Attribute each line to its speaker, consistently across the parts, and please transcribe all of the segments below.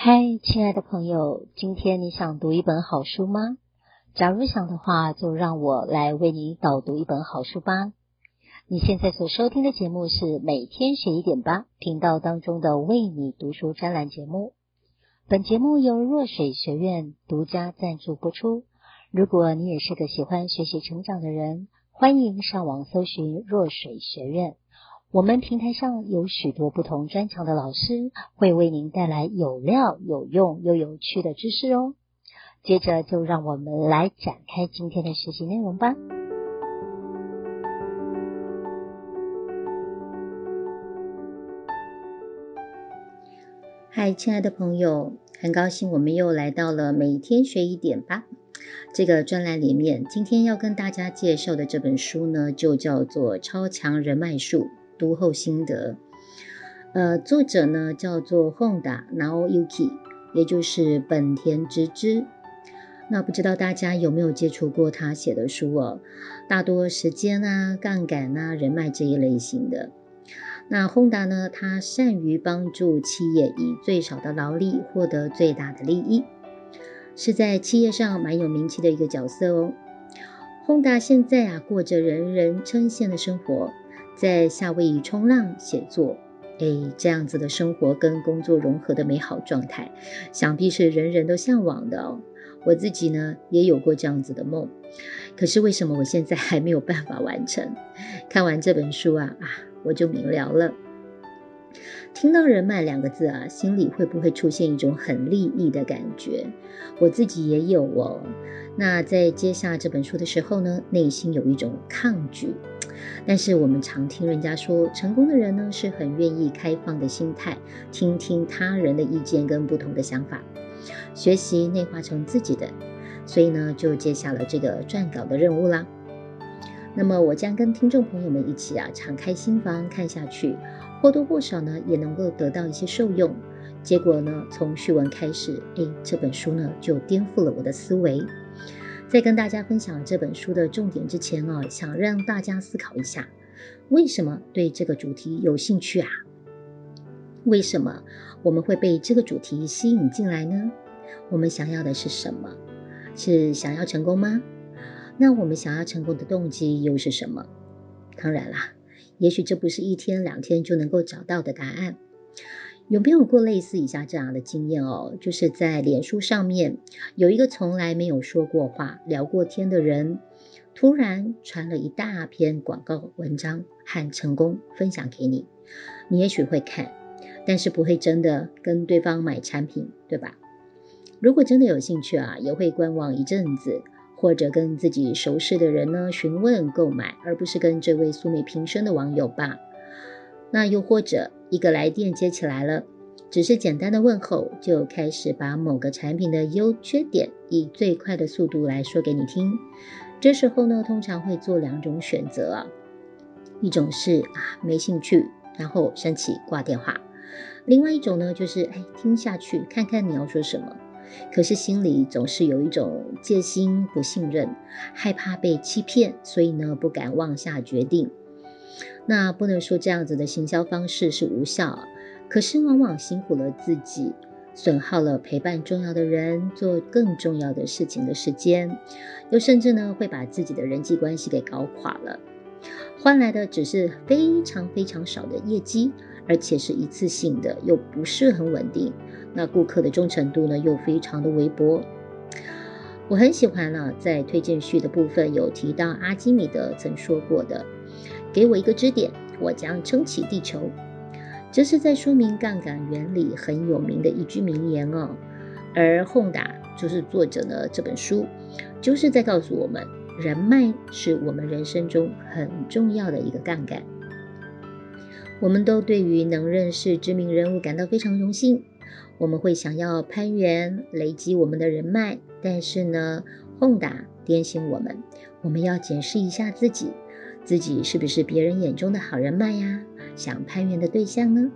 Speaker 1: 嗨，亲爱的朋友，今天你想读一本好书吗？假如想的话，就让我来为你导读一本好书吧。你现在所收听的节目是每天学一点吧频道当中的为你读书专栏节目。本节目由若水学院独家赞助播出。如果你也是个喜欢学习成长的人，欢迎上网搜寻若水学院。我们平台上有许多不同专长的老师，会为您带来有料、有用又有趣的知识哦。接着就让我们来展开今天的学习内容吧。嗨，亲爱的朋友，很高兴我们又来到了每天学一点吧。这个专栏里面，今天要跟大家介绍的这本书呢，就叫做《超强人脉术》。读后心得，呃，作者呢叫做 Honda Naoyuki，也就是本田直之。那不知道大家有没有接触过他写的书哦？大多时间啊、杠杆啊、人脉这一类型的。那 Honda 呢，他善于帮助企业以最少的劳力获得最大的利益，是在企业上蛮有名气的一个角色哦。Honda 现在啊，过着人人称羡的生活。在夏威夷冲浪、写作，哎，这样子的生活跟工作融合的美好状态，想必是人人都向往的哦。我自己呢，也有过这样子的梦，可是为什么我现在还没有办法完成？看完这本书啊啊，我就明了了。听到“人脉”两个字啊，心里会不会出现一种很利益的感觉？我自己也有哦。那在接下这本书的时候呢，内心有一种抗拒。但是我们常听人家说，成功的人呢是很愿意开放的心态，听听他人的意见跟不同的想法，学习内化成自己的，所以呢就接下了这个撰稿的任务啦。那么我将跟听众朋友们一起啊，敞开心房看下去，或多或少呢也能够得到一些受用。结果呢，从序文开始，诶，这本书呢就颠覆了我的思维。在跟大家分享这本书的重点之前啊，想让大家思考一下，为什么对这个主题有兴趣啊？为什么我们会被这个主题吸引进来呢？我们想要的是什么？是想要成功吗？那我们想要成功的动机又是什么？当然啦，也许这不是一天两天就能够找到的答案。有没有过类似以下这样的经验哦？就是在脸书上面有一个从来没有说过话、聊过天的人，突然传了一大篇广告文章和成功分享给你。你也许会看，但是不会真的跟对方买产品，对吧？如果真的有兴趣啊，也会观望一阵子，或者跟自己熟识的人呢询问购买，而不是跟这位素昧平生的网友吧。那又或者一个来电接起来了，只是简单的问候，就开始把某个产品的优缺点以最快的速度来说给你听。这时候呢，通常会做两种选择，一种是啊没兴趣，然后生气挂电话；另外一种呢，就是哎听下去，看看你要说什么。可是心里总是有一种戒心、不信任、害怕被欺骗，所以呢不敢妄下决定。那不能说这样子的行销方式是无效，可是往往辛苦了自己，损耗了陪伴重要的人、做更重要的事情的时间，又甚至呢会把自己的人际关系给搞垮了，换来的只是非常非常少的业绩，而且是一次性的，又不是很稳定。那顾客的忠诚度呢又非常的微薄。我很喜欢呢，在推荐序的部分有提到阿基米德曾说过的。给我一个支点，我将撑起地球。这是在说明杠杆原理很有名的一句名言哦。而 Honda 就是作者呢，这本书就是在告诉我们，人脉是我们人生中很重要的一个杠杆。我们都对于能认识知名人物感到非常荣幸，我们会想要攀援，累积我们的人脉。但是呢，Honda 点醒我们，我们要检视一下自己。自己是不是别人眼中的好人脉呀？想攀援的对象呢？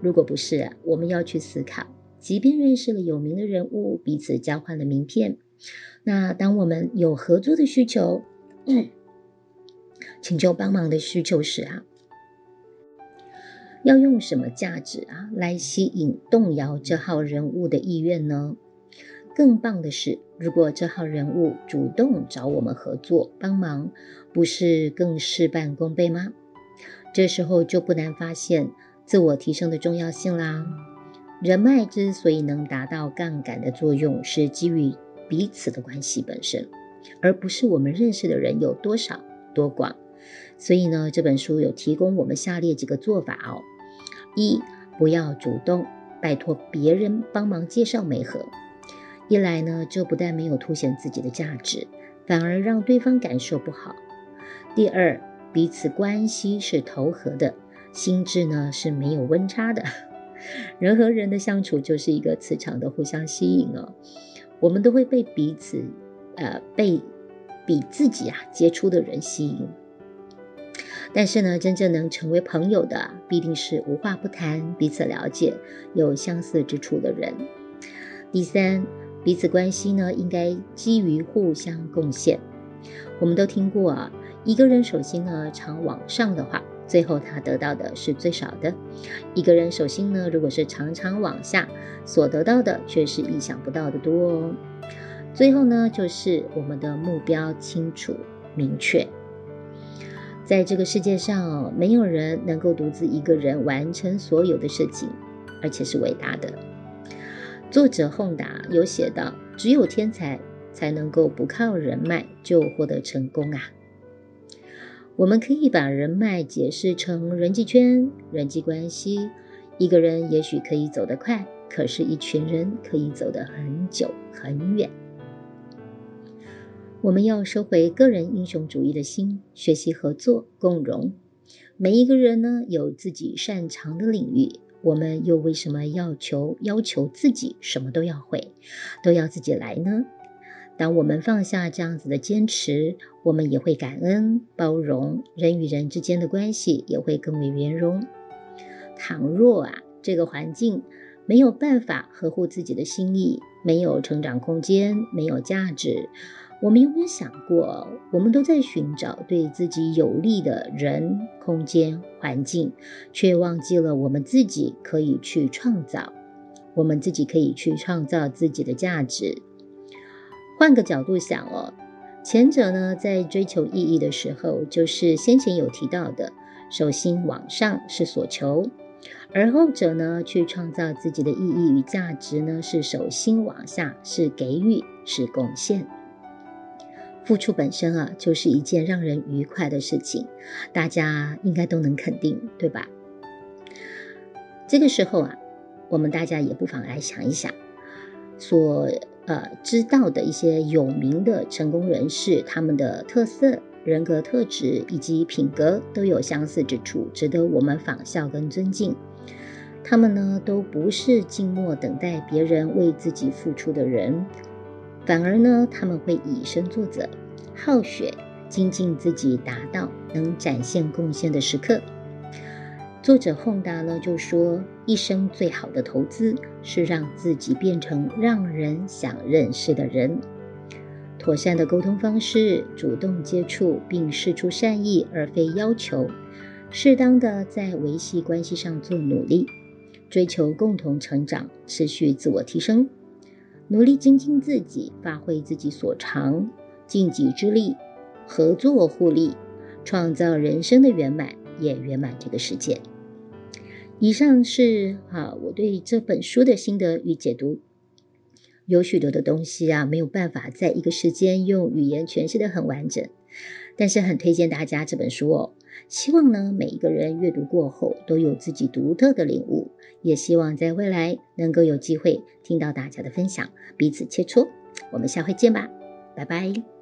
Speaker 1: 如果不是，我们要去思考。即便认识了有名的人物，彼此交换了名片，那当我们有合作的需求，嗯，请求帮忙的需求时啊，要用什么价值啊来吸引、动摇这号人物的意愿呢？更棒的是，如果这号人物主动找我们合作帮忙，不是更事半功倍吗？这时候就不难发现自我提升的重要性啦。人脉之所以能达到杠杆的作用，是基于彼此的关系本身，而不是我们认识的人有多少多广。所以呢，这本书有提供我们下列几个做法哦：一，不要主动拜托别人帮忙介绍媒合，一来呢，这不但没有凸显自己的价值，反而让对方感受不好；第二，彼此关系是投合的，心智呢是没有温差的。人和人的相处就是一个磁场的互相吸引哦，我们都会被彼此，呃，被比自己啊杰出的人吸引。但是呢，真正能成为朋友的，必定是无话不谈、彼此了解、有相似之处的人。第三，彼此关系呢，应该基于互相贡献。我们都听过啊，一个人手心呢常往上的话，最后他得到的是最少的；一个人手心呢，如果是常常往下，所得到的却是意想不到的多哦。最后呢，就是我们的目标清楚明确。在这个世界上，没有人能够独自一个人完成所有的事情，而且是伟大的。作者宏达有写道：“只有天才才能够不靠人脉就获得成功啊！”我们可以把人脉解释成人际圈、人际关系。一个人也许可以走得快，可是一群人可以走得很久很远。我们要收回个人英雄主义的心，学习合作共荣。每一个人呢，有自己擅长的领域，我们又为什么要求要求自己什么都要会，都要自己来呢？当我们放下这样子的坚持，我们也会感恩包容，人与人之间的关系也会更为圆融。倘若啊，这个环境没有办法合乎自己的心意，没有成长空间，没有价值。我们有没有想过，我们都在寻找对自己有利的人、空间、环境，却忘记了我们自己可以去创造，我们自己可以去创造自己的价值。换个角度想哦，前者呢，在追求意义的时候，就是先前有提到的，手心往上是所求；而后者呢，去创造自己的意义与价值呢，是手心往下，是给予，是贡献。付出本身啊，就是一件让人愉快的事情，大家应该都能肯定，对吧？这个时候啊，我们大家也不妨来想一想，所呃知道的一些有名的成功人士，他们的特色、人格特质以及品格都有相似之处，值得我们仿效跟尊敬。他们呢，都不是静默等待别人为自己付出的人。反而呢，他们会以身作则，好学精进自己，达到能展现贡献的时刻。作者宏达呢就说，一生最好的投资是让自己变成让人想认识的人。妥善的沟通方式，主动接触并释出善意，而非要求。适当的在维系关系上做努力，追求共同成长，持续自我提升。努力精进自己，发挥自己所长，尽己之力，合作互利，创造人生的圆满，也圆满这个世界。以上是啊，我对这本书的心得与解读。有许多的东西啊，没有办法在一个时间用语言诠释的很完整，但是很推荐大家这本书哦。希望呢，每一个人阅读过后都有自己独特的领悟。也希望在未来能够有机会听到大家的分享，彼此切磋。我们下回见吧，拜拜。